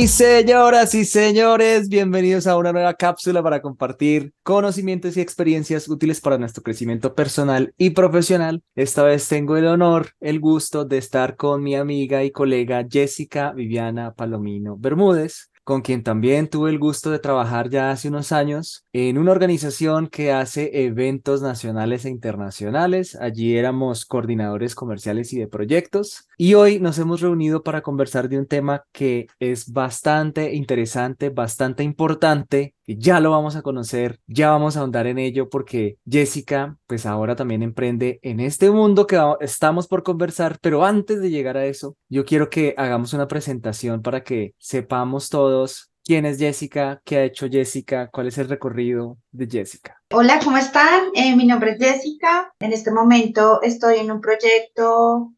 Sí, señoras y señores, bienvenidos a una nueva cápsula para compartir conocimientos y experiencias útiles para nuestro crecimiento personal y profesional. Esta vez tengo el honor, el gusto de estar con mi amiga y colega Jessica Viviana Palomino Bermúdez con quien también tuve el gusto de trabajar ya hace unos años en una organización que hace eventos nacionales e internacionales. Allí éramos coordinadores comerciales y de proyectos. Y hoy nos hemos reunido para conversar de un tema que es bastante interesante, bastante importante ya lo vamos a conocer, ya vamos a ahondar en ello porque Jessica pues ahora también emprende en este mundo que estamos por conversar, pero antes de llegar a eso, yo quiero que hagamos una presentación para que sepamos todos quién es Jessica, qué ha hecho Jessica, cuál es el recorrido de Jessica. Hola, ¿cómo están? Eh, mi nombre es Jessica. En este momento estoy en un proyecto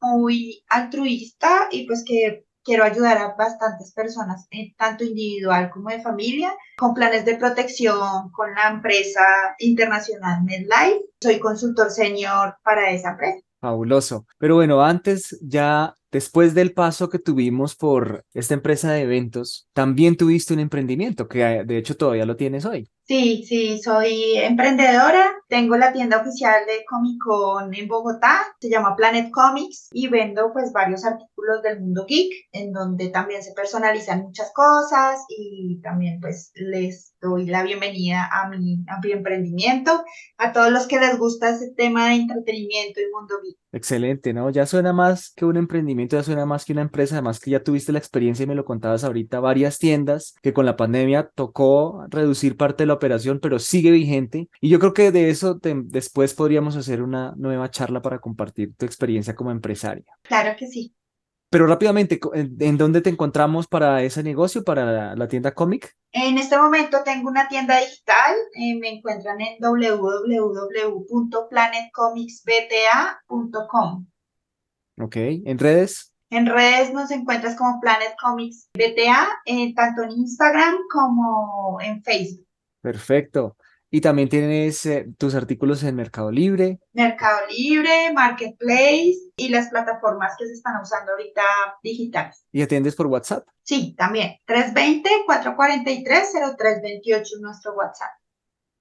muy altruista y pues que quiero ayudar a bastantes personas, eh, tanto individual como de familia, con planes de protección con la empresa internacional MedLife. Soy consultor senior para esa empresa. Fabuloso. Pero bueno, antes ya Después del paso que tuvimos por esta empresa de eventos, también tuviste un emprendimiento que de hecho todavía lo tienes hoy. Sí, sí, soy emprendedora. Tengo la tienda oficial de Comic Con en Bogotá, se llama Planet Comics y vendo pues varios artículos del mundo geek, en donde también se personalizan muchas cosas y también pues les doy la bienvenida a mi, a mi emprendimiento, a todos los que les gusta ese tema de entretenimiento y mundo geek. Excelente, ¿no? Ya suena más que un emprendimiento, ya suena más que una empresa, además que ya tuviste la experiencia y me lo contabas ahorita, varias tiendas que con la pandemia tocó reducir parte de la operación, pero sigue vigente. Y yo creo que de eso después podríamos hacer una nueva charla para compartir tu experiencia como empresaria. Claro que sí. Pero rápidamente, ¿en dónde te encontramos para ese negocio, para la, tienda cómic? En este momento tengo una tienda digital, eh, me encuentran en www.planetcomicsbta.com. Ok, ¿en redes? En redes nos encuentras como Planet Comics BTA, eh, tanto en Instagram como en Facebook. Perfecto. Y también tienes eh, tus artículos en Mercado Libre. Mercado Libre, Marketplace y las plataformas que se están usando ahorita digitales. ¿Y atiendes por WhatsApp? Sí, también. 320-443-0328 nuestro WhatsApp.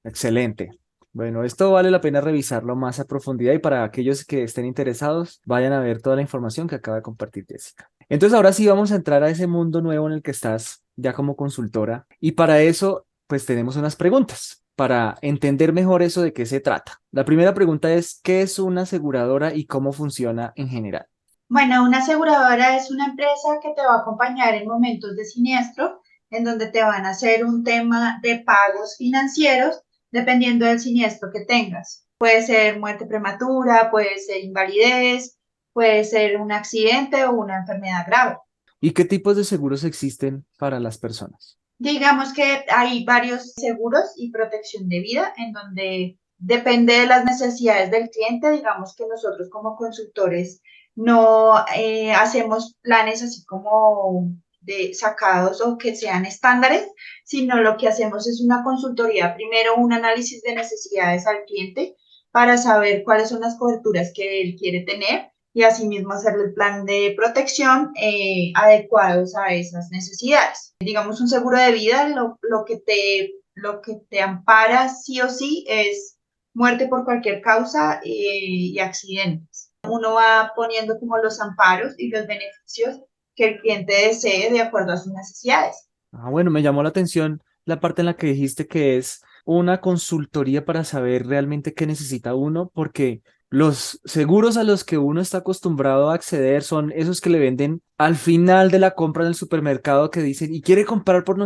Excelente. Bueno, esto vale la pena revisarlo más a profundidad y para aquellos que estén interesados, vayan a ver toda la información que acaba de compartir Jessica. Entonces, ahora sí vamos a entrar a ese mundo nuevo en el que estás ya como consultora y para eso, pues tenemos unas preguntas para entender mejor eso de qué se trata. La primera pregunta es, ¿qué es una aseguradora y cómo funciona en general? Bueno, una aseguradora es una empresa que te va a acompañar en momentos de siniestro, en donde te van a hacer un tema de pagos financieros dependiendo del siniestro que tengas. Puede ser muerte prematura, puede ser invalidez, puede ser un accidente o una enfermedad grave. ¿Y qué tipos de seguros existen para las personas? Digamos que hay varios seguros y protección de vida en donde depende de las necesidades del cliente. Digamos que nosotros como consultores no eh, hacemos planes así como de sacados o que sean estándares, sino lo que hacemos es una consultoría, primero un análisis de necesidades al cliente para saber cuáles son las coberturas que él quiere tener y asimismo hacerle el plan de protección eh, adecuados a esas necesidades. Digamos, un seguro de vida lo, lo, que te, lo que te ampara sí o sí es muerte por cualquier causa eh, y accidentes. Uno va poniendo como los amparos y los beneficios que el cliente desee de acuerdo a sus necesidades. Ah, bueno, me llamó la atención la parte en la que dijiste que es una consultoría para saber realmente qué necesita uno, porque los seguros a los que uno está acostumbrado a acceder son esos que le venden al final de la compra en el supermercado que dicen, y quiere comprar por,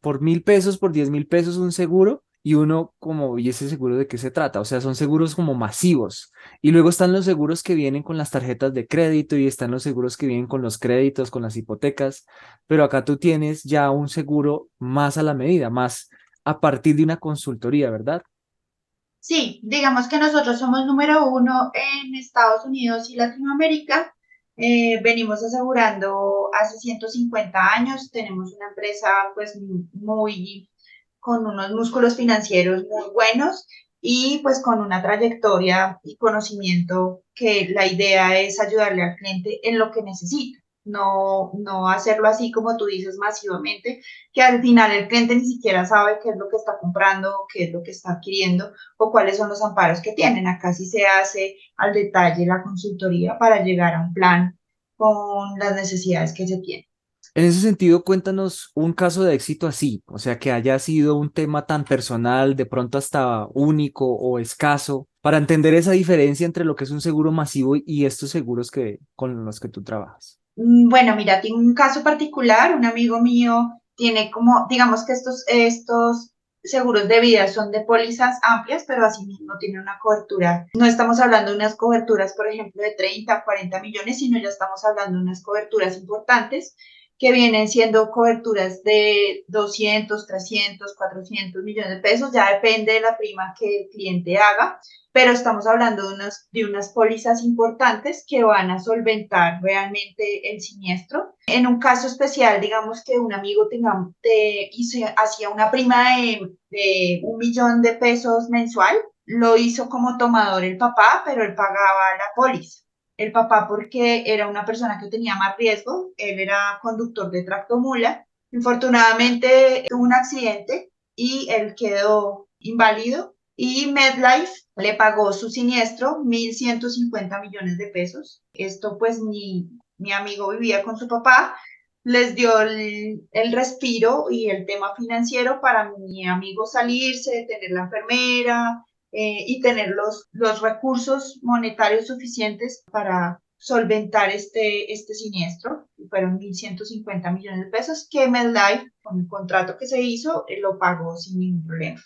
por mil pesos, por diez mil pesos un seguro, y uno como, ¿y ese seguro de qué se trata? O sea, son seguros como masivos. Y luego están los seguros que vienen con las tarjetas de crédito y están los seguros que vienen con los créditos, con las hipotecas, pero acá tú tienes ya un seguro más a la medida, más a partir de una consultoría, ¿verdad? Sí, digamos que nosotros somos número uno en Estados Unidos y Latinoamérica. Eh, venimos asegurando hace 150 años. Tenemos una empresa pues muy con unos músculos financieros muy buenos y pues con una trayectoria y conocimiento que la idea es ayudarle al cliente en lo que necesita. No, no hacerlo así como tú dices masivamente, que al final el cliente ni siquiera sabe qué es lo que está comprando, qué es lo que está adquiriendo o cuáles son los amparos que tienen. Acá sí se hace al detalle la consultoría para llegar a un plan con las necesidades que se tienen. En ese sentido, cuéntanos un caso de éxito así, o sea, que haya sido un tema tan personal, de pronto hasta único o escaso, para entender esa diferencia entre lo que es un seguro masivo y estos seguros que, con los que tú trabajas. Mm, bueno, mira, tengo un caso particular, un amigo mío tiene como, digamos que estos, estos seguros de vida son de pólizas amplias, pero asimismo tiene una cobertura. No estamos hablando de unas coberturas, por ejemplo, de 30, 40 millones, sino ya estamos hablando de unas coberturas importantes que vienen siendo coberturas de 200, 300, 400 millones de pesos, ya depende de la prima que el cliente haga, pero estamos hablando de unas, de unas pólizas importantes que van a solventar realmente el siniestro. En un caso especial, digamos que un amigo tenga, hacía una prima de, de un millón de pesos mensual, lo hizo como tomador el papá, pero él pagaba la póliza el papá porque era una persona que tenía más riesgo, él era conductor de tractomula, infortunadamente tuvo un accidente y él quedó inválido y MedLife le pagó su siniestro 1.150 millones de pesos. Esto pues mi, mi amigo vivía con su papá, les dio el, el, respiro y el tema financiero para mi amigo salirse, tener la enfermera, eh, y tener los, los recursos monetarios suficientes para solventar este, este siniestro. Fueron 1.150 millones de pesos que MedLife, con el contrato que se hizo, eh, lo pagó sin ningún problema.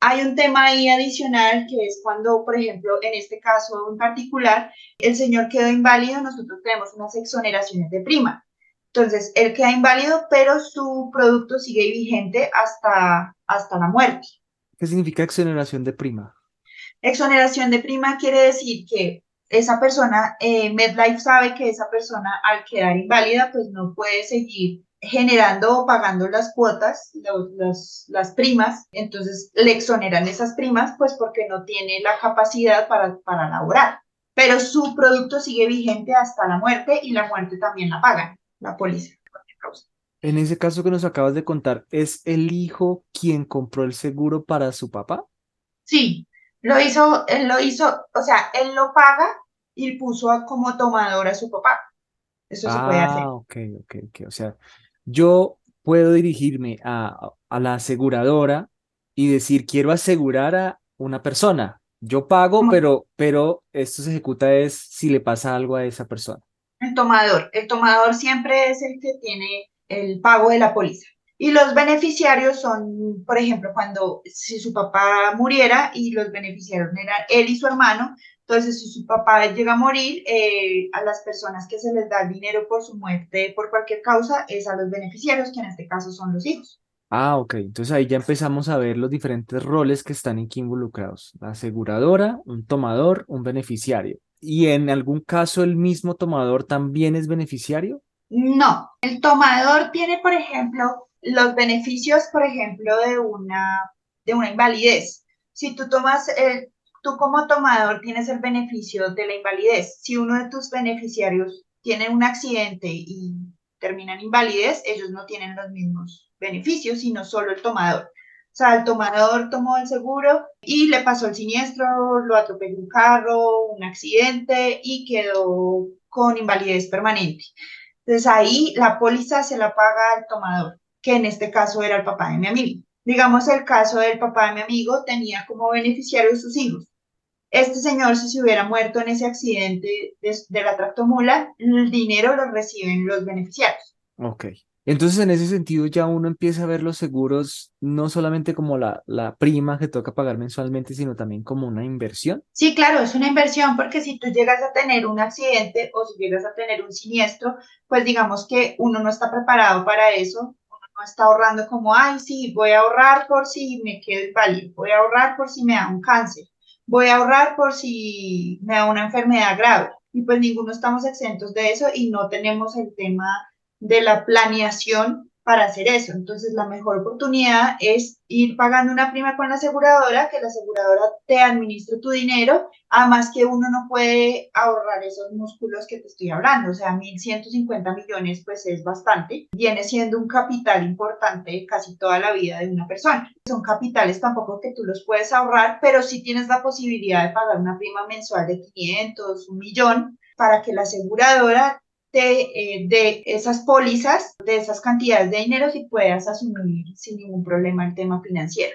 Hay un tema ahí adicional que es cuando, por ejemplo, en este caso en particular, el señor quedó inválido, nosotros tenemos unas exoneraciones de prima. Entonces, él queda inválido, pero su producto sigue vigente hasta, hasta la muerte. ¿Qué significa exoneración de prima? Exoneración de prima quiere decir que esa persona, eh, MedLife sabe que esa persona al quedar inválida, pues no puede seguir generando o pagando las cuotas, las primas, entonces le exoneran esas primas, pues porque no tiene la capacidad para, para laborar. Pero su producto sigue vigente hasta la muerte y la muerte también la pagan, la policía. En ese caso que nos acabas de contar, ¿es el hijo quien compró el seguro para su papá? Sí, lo hizo, él lo hizo, o sea, él lo paga y puso como tomador a su papá. Eso se puede hacer. Ah, ok, ok, ok. O sea, yo puedo dirigirme a, a la aseguradora y decir, quiero asegurar a una persona. Yo pago, pero, pero esto se ejecuta es si le pasa algo a esa persona. El tomador. El tomador siempre es el que tiene el pago de la póliza. Y los beneficiarios son, por ejemplo, cuando si su papá muriera y los beneficiarios eran él y su hermano, entonces si su papá llega a morir, eh, a las personas que se les da dinero por su muerte por cualquier causa es a los beneficiarios, que en este caso son los hijos. Ah, ok. Entonces ahí ya empezamos a ver los diferentes roles que están aquí involucrados. La aseguradora, un tomador, un beneficiario. ¿Y en algún caso el mismo tomador también es beneficiario? No, el tomador tiene, por ejemplo, los beneficios, por ejemplo, de una, de una invalidez. Si tú tomas, el, tú como tomador tienes el beneficio de la invalidez. Si uno de tus beneficiarios tiene un accidente y termina en invalidez, ellos no tienen los mismos beneficios, sino solo el tomador. O sea, el tomador tomó el seguro y le pasó el siniestro, lo atropelló un carro, un accidente y quedó con invalidez permanente. Entonces ahí la póliza se la paga al tomador que en este caso era el papá de mi amigo. Digamos, el caso del papá de mi amigo tenía como beneficiario sus hijos. Este señor, si se hubiera muerto en ese accidente de, la tractomula, el dinero lo reciben los beneficiarios. Ok. Entonces, en ese sentido, ya uno empieza a ver los seguros no solamente como la, la prima que toca pagar mensualmente, sino también como una inversión. Sí, claro, es una inversión porque si tú llegas a tener un accidente o si llegas a tener un siniestro, pues digamos que uno no está preparado para eso no está ahorrando como, ay, sí, voy a ahorrar por si me quedo inválido, voy a ahorrar por si me da un cáncer, voy a ahorrar por si me da una enfermedad grave. Y pues ninguno estamos exentos de eso y no tenemos el tema de la planeación para hacer eso. Entonces, la mejor oportunidad es ir pagando una prima con la aseguradora, que la aseguradora te administre tu dinero, además que uno no puede ahorrar esos músculos que te estoy hablando, o sea, 1.150 millones pues es bastante, viene siendo un capital importante casi toda la vida de una persona. Son capitales tampoco que tú los puedes ahorrar, pero sí tienes la posibilidad de pagar una prima mensual de 500, un millón, para que la aseguradora de, de, esas pólizas, de esas cantidades de dinero y puedas asumir sin ningún problema el tema financiero.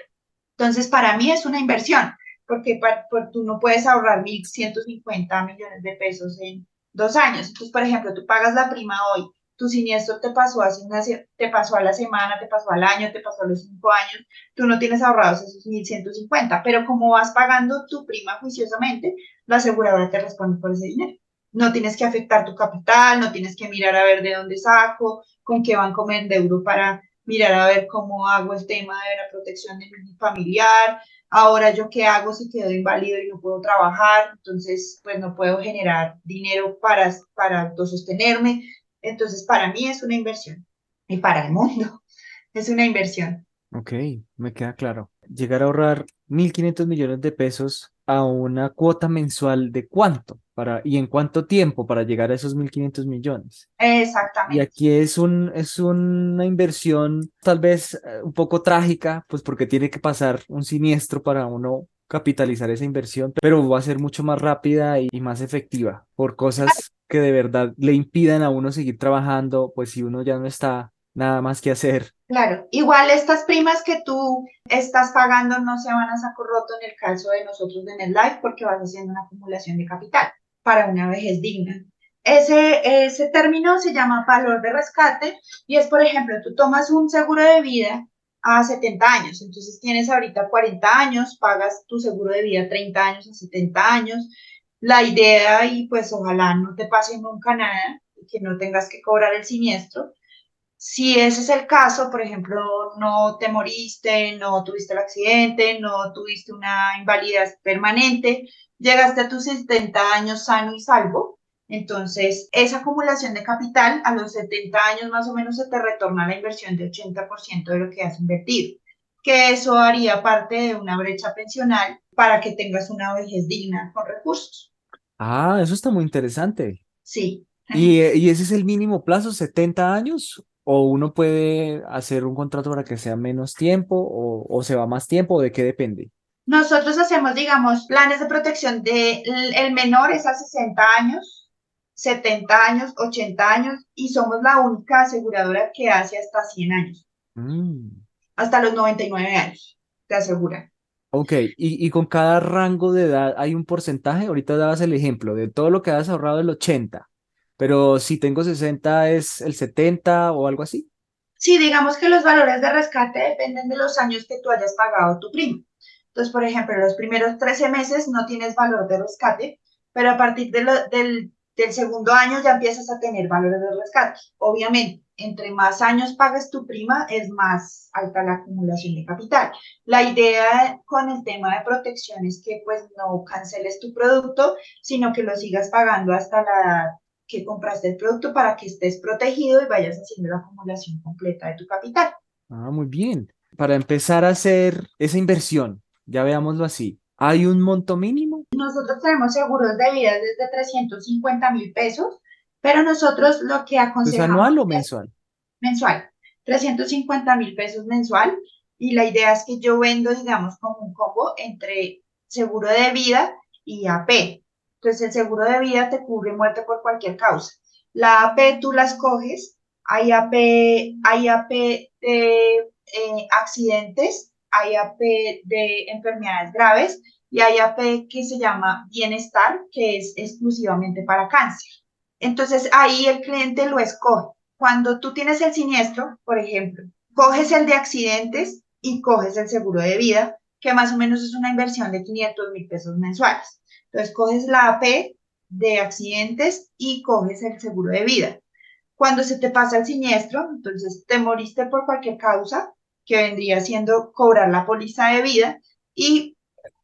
Entonces, para mí es una inversión, porque tú no puedes ahorrar 1.150 millones de pesos en dos años. Entonces, por ejemplo, tú pagas la prima hoy, tu siniestro te pasó, hace una, te pasó a la semana, te pasó al año, te pasó a los cinco años, tú no tienes ahorrados esos 1.150, pero como vas pagando tu prima juiciosamente, la aseguradora te responde por ese dinero no tienes que afectar tu capital, no tienes que mirar a ver de dónde saco, con qué banco me endeudo para mirar a ver cómo hago el tema de la protección de mi familiar. Ahora yo qué hago si quedo inválido y no puedo trabajar, entonces pues no puedo generar dinero para, para autosostenerme. Entonces para mí es una inversión y para el mundo es una inversión. Ok, me queda claro. Llegar a ahorrar 1.500 millones de pesos a una cuota mensual de cuánto para, y en cuánto tiempo para llegar a esos 1.500 millones. Exactamente. Y aquí es, un, es una inversión tal vez eh, un poco trágica, pues porque tiene que pasar un siniestro para uno capitalizar esa inversión, pero va a ser mucho más rápida y, y más efectiva por cosas que de verdad le impidan a uno seguir trabajando, pues si uno ya no está nada más que hacer. Claro, igual estas primas que tú estás pagando no se van a sacar roto en el caso de nosotros de NetLife porque vas haciendo una acumulación de capital para una vejez digna. Ese, ese término se llama valor de rescate y es, por ejemplo, tú tomas un seguro de vida a 70 años, entonces tienes ahorita 40 años, pagas tu seguro de vida 30 años a 70 años. La idea, y pues ojalá no te pase nunca nada, que no tengas que cobrar el siniestro, si ese es el caso, por ejemplo, no te moriste, no tuviste el accidente, no tuviste una invalidez permanente, llegaste a tus 70 años sano y salvo, entonces esa acumulación de capital a los 70 años más o menos se te retorna la inversión de 80% de lo que has invertido, que eso haría parte de una brecha pensional para que tengas una vejez digna con recursos. Ah, eso está muy interesante. Sí. ¿Y, y ese es el mínimo plazo, 70 años? O uno puede hacer un contrato para que sea menos tiempo o, se va más tiempo o de qué depende? Nosotros hacemos, digamos, planes de protección de el menor es a 60 años, 70 años, 80 años y somos la única aseguradora que hace hasta 100 años. Mm. Hasta los 99 años, te asegura. Ok, y, y, con cada rango de edad hay un porcentaje. Ahorita dabas el ejemplo de todo lo que has ahorrado el 80 pero si tengo 60 es el 70 o algo así. Sí, digamos que los valores de rescate dependen de los años que tú hayas pagado tu primo. Entonces, por ejemplo, los primeros 13 meses no tienes valor de rescate, pero a partir de del, del segundo año ya empiezas a tener valores de rescate. Obviamente, entre más años pagues tu prima, es más alta la acumulación de capital. La idea con el tema de protección es que pues no canceles tu producto, sino que lo sigas pagando hasta la que compraste el producto para que estés protegido y vayas haciendo la acumulación completa de tu capital. Ah, muy bien. Para empezar a hacer esa inversión, ya veámoslo así, ¿hay un monto mínimo? Nosotros tenemos seguros de vida desde 350 mil pesos, pero nosotros lo que aconsejamos... ¿Es anual o mensual? Mensual. 350 mil pesos mensual. Y la idea es que yo vendo, digamos, como un combo entre seguro de vida y AP. Entonces, el seguro de vida te cubre muerte por cualquier causa. La AP tú la escoges, hay AP, hay AP de eh, accidentes, hay AP de enfermedades graves y hay AP que se llama bienestar, que es exclusivamente para cáncer. Entonces, ahí el cliente lo escoge. Cuando tú tienes el siniestro, por ejemplo, coges el de accidentes y coges el seguro de vida, que más o menos es una inversión de 500 mil pesos mensuales. Entonces, coges la AP de accidentes y coges el seguro de vida. Cuando se te pasa el siniestro, entonces te moriste por cualquier causa, que vendría siendo cobrar la póliza de vida, y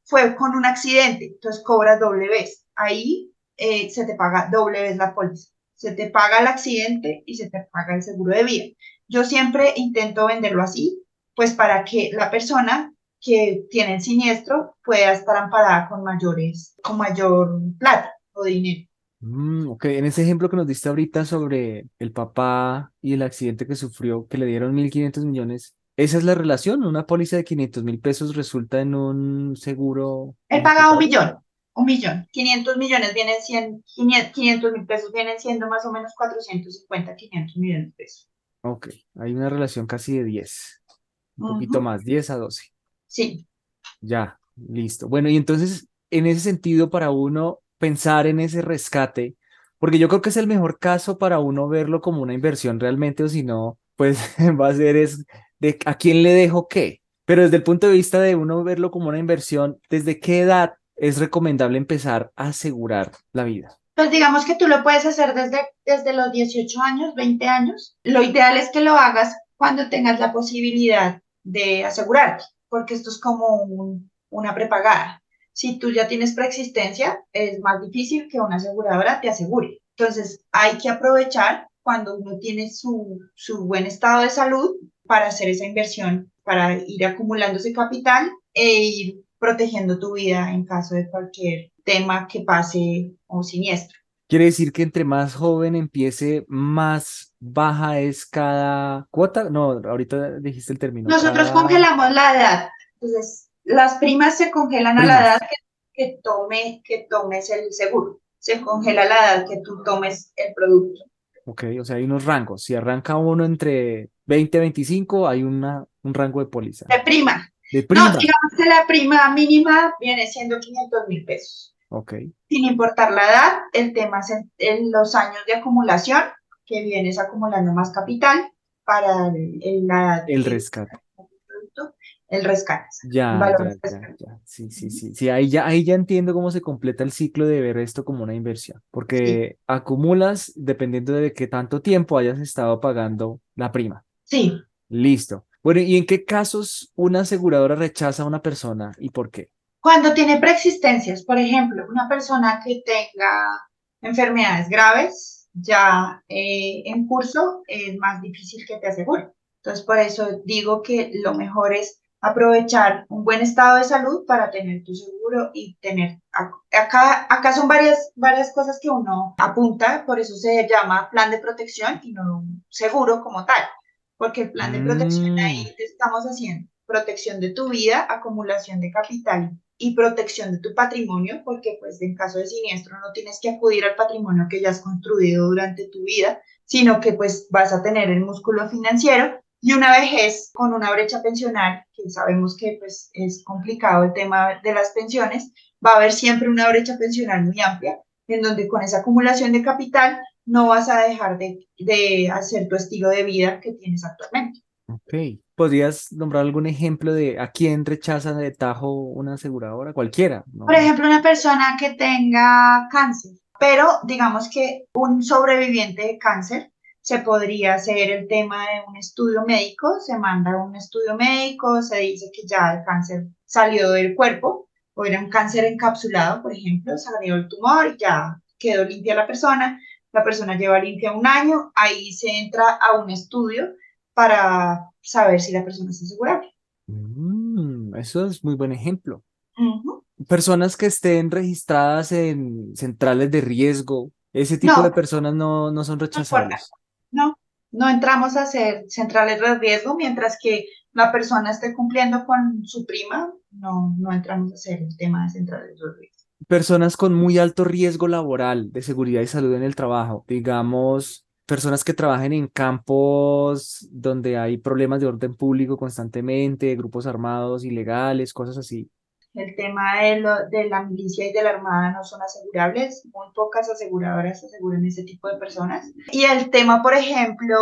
fue con un accidente, entonces cobras doble vez. Ahí eh, se te paga doble vez la póliza. Se te paga el accidente y se te paga el seguro de vida. Yo siempre intento venderlo así, pues para que la persona que tiene el siniestro pueda estar amparada con mayores, con mayor plata o dinero. Mm, ok, en ese ejemplo que nos diste ahorita sobre el papá y el accidente que sufrió, que le dieron 1.500 millones, ¿esa es la relación? ¿Una póliza de 500 mil pesos resulta en un seguro? Él paga un millón, un millón. 500 millones vienen 100, 500 mil pesos vienen siendo más o menos 450, 500 millones de pesos. Ok, hay una relación casi de 10, un poquito más, 10 a 12. Sí. Ya, listo. Bueno, y entonces, en ese sentido, para uno pensar en ese rescate, porque yo creo que es el mejor caso para uno verlo como una inversión realmente, o si no, pues va a ser es de a quién le dejo qué. Pero desde el punto de vista de uno verlo como una inversión, ¿desde qué edad es recomendable empezar a asegurar la vida? Pues digamos que tú lo puedes hacer desde, desde los 18 años, 20 años. Lo ideal es que lo hagas cuando tengas la posibilidad de asegurarte, porque esto es como una prepagada si tú ya tienes preexistencia, es más difícil que una aseguradora te asegure. Entonces, hay que aprovechar cuando uno tiene su, su buen estado de salud para hacer esa inversión, para ir acumulando ese capital e ir protegiendo tu vida en caso de cualquier tema que pase o siniestro. Quiere decir que entre más joven empiece, más baja es cada cuota. No, ahorita dijiste el término. Nosotros congelamos la edad. Entonces, las primas se congelan a la edad que, tome, que tomes el seguro. Se congela la edad que tú tomes el producto. Ok, o sea, hay unos rangos. Si arranca uno entre 20 y 25, hay una, un rango de póliza. De prima. De prima. No, digamos que la prima mínima viene siendo 500 mil pesos. Ok. Sin importar la edad, el tema es en, los años de acumulación, que vienes acumulando más capital para el, el, el rescate el rescate. Ya, ya, ya, Sí, sí, sí. Sí, ahí ya, ahí ya entiendo cómo se completa el ciclo de ver esto como una inversión, porque acumulas dependiendo de qué tanto tiempo hayas estado pagando la prima. Sí. Listo. Bueno, ¿y en qué casos una aseguradora rechaza a una persona y por qué? Cuando tiene preexistencias, por ejemplo, una persona que tenga enfermedades graves ya eh, en curso, es más difícil que te asegure. Entonces, por eso digo que lo mejor es aprovechar un buen estado de salud para tener tu seguro y tener, acá, acá son varias, varias cosas que uno apunta, por eso se llama plan de protección y no seguro como tal, porque el plan de protección ahí mm. te estamos haciendo protección de tu vida, acumulación de capital y protección de tu patrimonio, porque pues en caso de siniestro no tienes que acudir al patrimonio que ya has construido durante tu vida, sino que pues vas a tener el músculo financiero y una vejez con una brecha pensional, que sabemos que pues, es complicado el tema de las pensiones, va a haber siempre una brecha pensional muy amplia, en donde con esa acumulación de capital no vas a dejar de, de hacer tu estilo de vida que tienes actualmente. Ok. ¿Podrías nombrar algún ejemplo de a quién rechaza de tajo una aseguradora? Cualquiera. Por ejemplo, una persona que tenga cáncer, pero digamos que un sobreviviente de cáncer se podría hacer el tema de un estudio médico, se manda un estudio médico, se dice que ya el cáncer salió del cuerpo, o era un cáncer encapsulado, por ejemplo, salió el tumor y ya quedó limpia la persona, la persona lleva limpia un año, ahí se entra a un estudio para saber si la persona está asegurable. Mm, eso es muy buen ejemplo. Personas que estén registradas en centrales de riesgo, ese tipo de personas no, no son rechazables. No, no entramos a hacer centrales de riesgo mientras que la persona esté cumpliendo con su prima, no, no entramos a hacer el tema de centrales de riesgo. Personas con muy alto riesgo laboral de seguridad y salud en el trabajo, digamos, personas que trabajen en campos donde hay problemas de orden público constantemente, grupos armados ilegales, cosas así. El tema de, lo, de la milicia y de la armada no son asegurables, muy pocas aseguradoras aseguran ese tipo de personas. Y el tema, por ejemplo,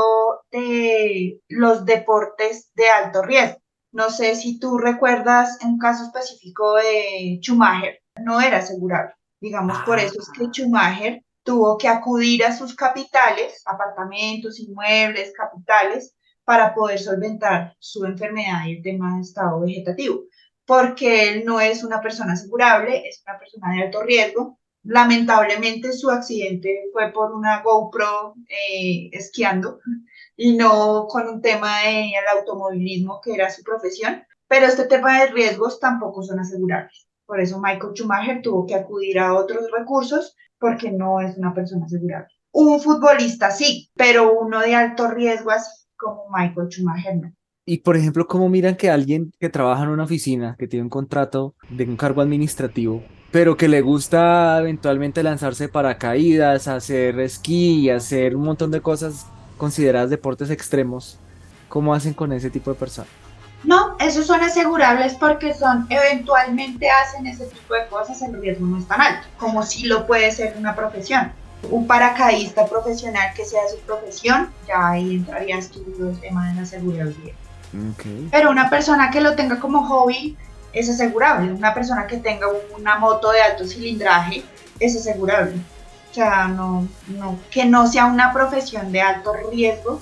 de los deportes de alto riesgo. No sé si tú recuerdas un caso específico de Schumacher, no era asegurable. Digamos, por eso es que Schumacher tuvo que acudir a sus capitales, apartamentos, inmuebles, capitales, para poder solventar su enfermedad y el tema de estado vegetativo porque él no es una persona asegurable, es una persona de alto riesgo lamentablemente su accidente fue por una GoPro eh, esquiando y no con un tema del automovilismo que era su profesión. Pero este tema de riesgos tampoco son asegurables. Por eso Michael Schumacher tuvo que acudir a otros recursos porque no es una persona asegurable. Un futbolista sí, pero uno de alto riesgo así como Michael Schumacher. Y por ejemplo, ¿cómo miran que alguien que trabaja en una oficina, que tiene un contrato de un cargo administrativo, pero que le gusta eventualmente lanzarse paracaídas, hacer esquí, hacer un montón de cosas consideradas deportes extremos, ¿cómo hacen con ese tipo de personas? No, esos son asegurables porque son, eventualmente hacen ese tipo de cosas, el riesgo no es tan alto, como si lo puede ser una profesión. Un paracaidista profesional que sea su profesión, ya ahí entraría estudio el tema de la seguridad. Pero una persona que lo tenga como hobby es asegurable. Una persona que tenga una moto de alto cilindraje es asegurable. O sea, no, no, que no sea una profesión de alto riesgo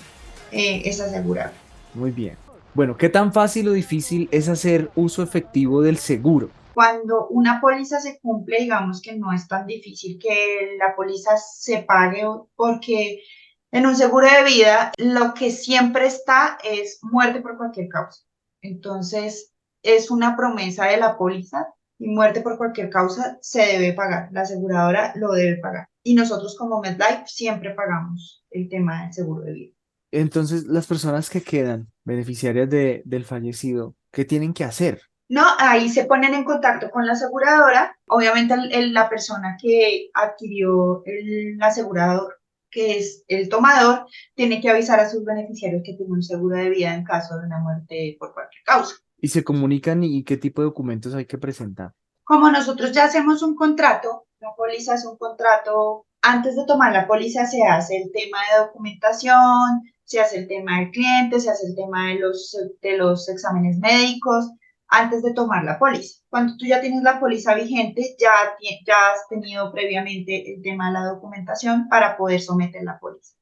eh, es asegurable. Muy bien. Bueno, ¿qué tan fácil o difícil es hacer uso efectivo del seguro? Cuando una póliza se cumple, digamos que no es tan difícil que la póliza se pague porque en un seguro de vida, lo que siempre está es muerte por cualquier causa. Entonces, es una promesa de la póliza y muerte por cualquier causa se debe pagar. La aseguradora lo debe pagar. Y nosotros como MedLife siempre pagamos el tema del seguro de vida. Entonces, las personas que quedan beneficiarias de, del fallecido, ¿qué tienen que hacer? No, ahí se ponen en contacto con la aseguradora. Obviamente, la persona que adquirió el asegurador que es el tomador, tiene que avisar a sus beneficiarios que tiene un seguro de vida en caso de una muerte por cualquier causa. ¿Y se comunican y qué tipo de documentos hay que presentar? Como nosotros ya hacemos un contrato, la póliza es un contrato, antes de tomar la póliza se hace el tema de documentación, se hace el tema del cliente, se hace el tema de los, de los exámenes médicos, antes de tomar la póliza. Cuando tú ya tienes la póliza vigente, ya, ya has tenido previamente el tema de la documentación para poder someter la póliza.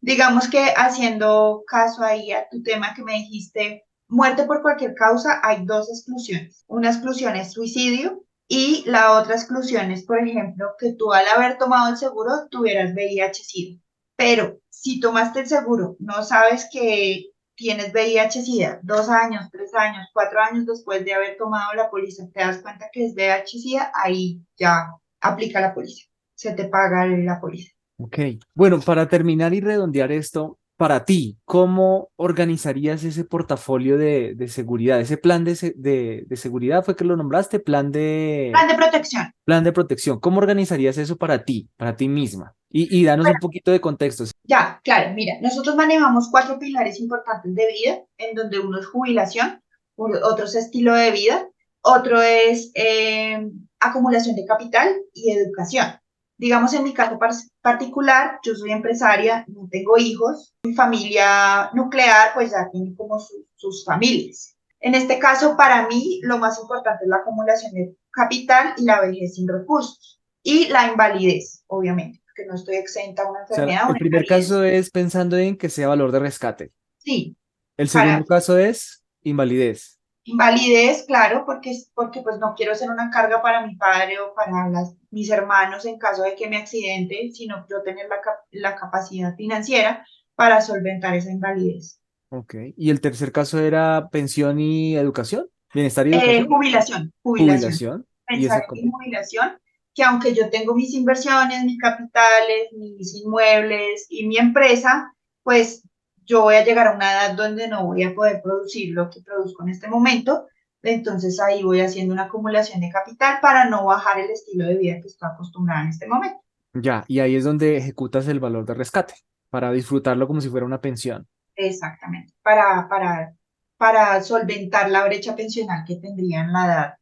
Digamos que haciendo caso ahí a tu tema que me dijiste, muerte por cualquier causa, hay dos exclusiones. Una exclusión es suicidio y la otra exclusión es, por ejemplo, que tú al haber tomado el seguro tuvieras VIH-Sida. Pero si tomaste el seguro, no sabes que tienes VIH-Sida dos años, tres años, cuatro años después de haber tomado la póliza, te das cuenta que es VIH-Sida, ahí ya aplica la póliza, se te paga la póliza. Ok, bueno, para terminar y redondear esto, para ti, ¿cómo organizarías ese portafolio de, de seguridad? Ese plan de, de, de, seguridad fue que lo nombraste, plan de... Plan de protección. Plan de protección. ¿Cómo organizarías eso para ti, para ti misma? Y, y danos un poquito de contexto. Ya, claro, mira, nosotros manejamos cuatro pilares importantes de vida, en donde uno es jubilación, otro es estilo de vida, otro es eh, acumulación de capital y educación. Digamos, en mi caso particular, yo soy empresaria, no tengo hijos, mi familia nuclear pues ya tiene como sus familias. En este caso, para mí, lo más importante es la acumulación de capital y la vejez sin recursos y la invalidez, obviamente, porque no estoy exenta a una enfermedad. el primer caso es pensando en que sea valor de rescate. Sí. El segundo caso es invalidez. Invalidez, claro, porque, porque pues no quiero ser una carga para mi padre o para las, mis hermanos en caso de que me accidente, sino yo tener la, la capacidad financiera para solventar esa invalidez. Ok, ¿y el tercer caso era pensión y educación? ¿Bienestar y eh, educación? jubilación, jubilación. Pensar en jubilación, que aunque yo tengo mis inversiones, mis capitales, mis inmuebles y mi empresa, pues yo voy a llegar a una edad donde no voy a poder producir lo que produzco en este momento, entonces ahí voy haciendo una acumulación de capital para no bajar el estilo de vida que estoy acostumbrada en este momento. Ya, y ahí es donde ejecutas el valor de rescate, para disfrutarlo como si fuera una pensión. Exactamente, para, para, para solventar la brecha pensional que tendría en la edad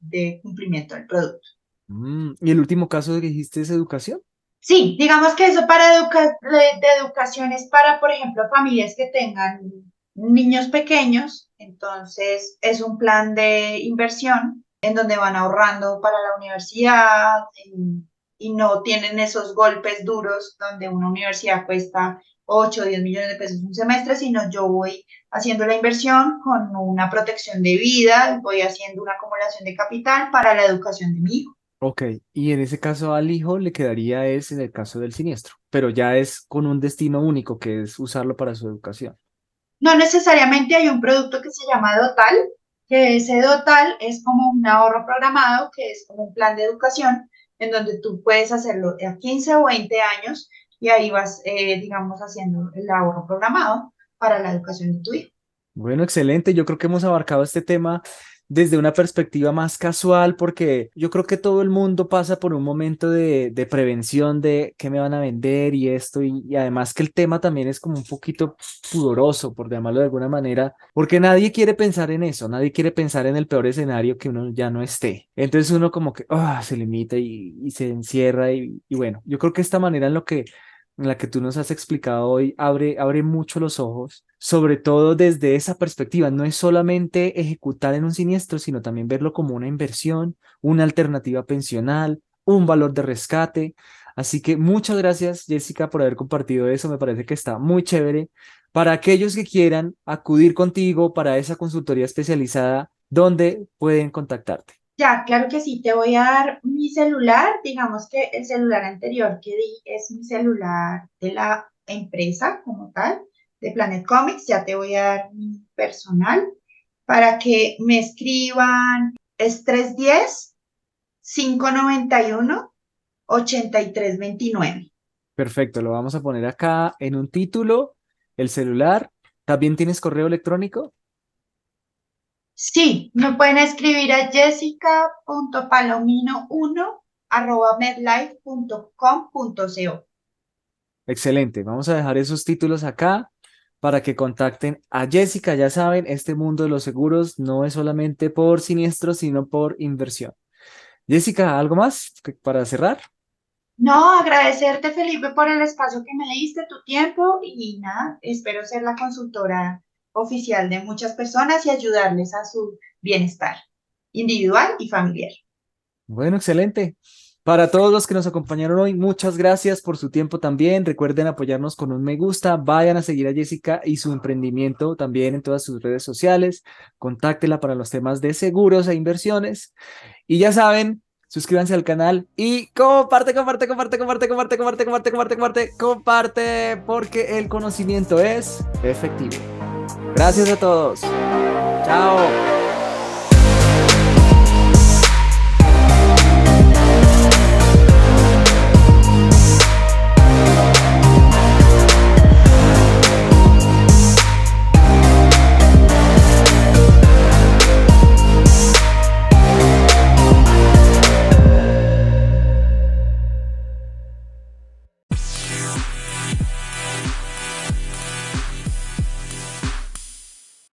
de, cumplimiento del producto. Mm, ¿Y el último caso que dijiste es educación? Sí, digamos que eso para de, educación es para, por ejemplo, familias que tengan niños pequeños, entonces es un plan de inversión en donde van ahorrando para la universidad y, no tienen esos golpes duros donde una universidad cuesta 8 o 10 millones de pesos un semestre, sino yo voy haciendo la inversión con una protección de vida, voy haciendo una acumulación de capital para la educación de mi hijo. Ok, y en ese caso al hijo le quedaría es en el caso del siniestro, pero ya es con un destino único que es usarlo para su educación. No necesariamente hay un producto que se llama Dotal, que ese Dotal es como un ahorro programado, que es como un plan de educación en donde tú puedes hacerlo a 15 o 20 años y ahí vas, eh, digamos, haciendo el ahorro programado para la educación de tu hijo. Bueno, excelente. Yo creo que hemos abarcado este tema desde una perspectiva más casual, porque yo creo que todo el mundo pasa por un momento de, de prevención de qué me van a vender y esto, y, además que el tema también es como un poquito pudoroso, por llamarlo de alguna manera, porque nadie quiere pensar en eso, nadie quiere pensar en el peor escenario que uno ya no esté. Entonces uno como que ah, se limita y, y se encierra y, y bueno, yo creo que esta manera en lo que en la que tú nos has explicado hoy abre, abre mucho los ojos, sobre todo desde esa perspectiva. No es solamente ejecutar en un siniestro, sino también verlo como una inversión, una alternativa pensional, un valor de rescate. Así que muchas gracias, Jessica, por haber compartido eso. Me parece que está muy chévere. Para aquellos que quieran acudir contigo para esa consultoría especializada, ¿dónde pueden contactarte? Ya, claro que sí, te voy a dar mi celular. Digamos que el celular anterior que di es mi celular de la empresa como tal, de Planet Comics. Ya te voy a dar mi personal para que me escriban. Es 310-591-8329. Perfecto, lo vamos a poner acá en un título, el celular. ¿También tienes correo electrónico? Sí, me pueden escribir a jessica.palomino1 Excelente, vamos a dejar esos títulos acá para que contacten a Jessica. Ya saben, este mundo de los seguros no es solamente por siniestro, sino por inversión. Jessica, ¿algo más para cerrar? No, agradecerte, Felipe, por el espacio que me diste, tu tiempo y nada, espero ser la consultora oficial de muchas personas y ayudarles a su bienestar individual y familiar. Bueno, excelente. Para todos los que nos acompañaron hoy, muchas gracias por su tiempo también. Recuerden apoyarnos con un me gusta. Vayan a seguir a Jessica y su emprendimiento también en todas sus redes sociales. Contáctela para los temas de seguros e inversiones. Y ya saben, suscríbanse al canal y comparte, comparte, comparte, comparte, comparte, comparte, comparte, comparte, comparte, comparte, porque el conocimiento es efectivo. Gracias a todos. Chao.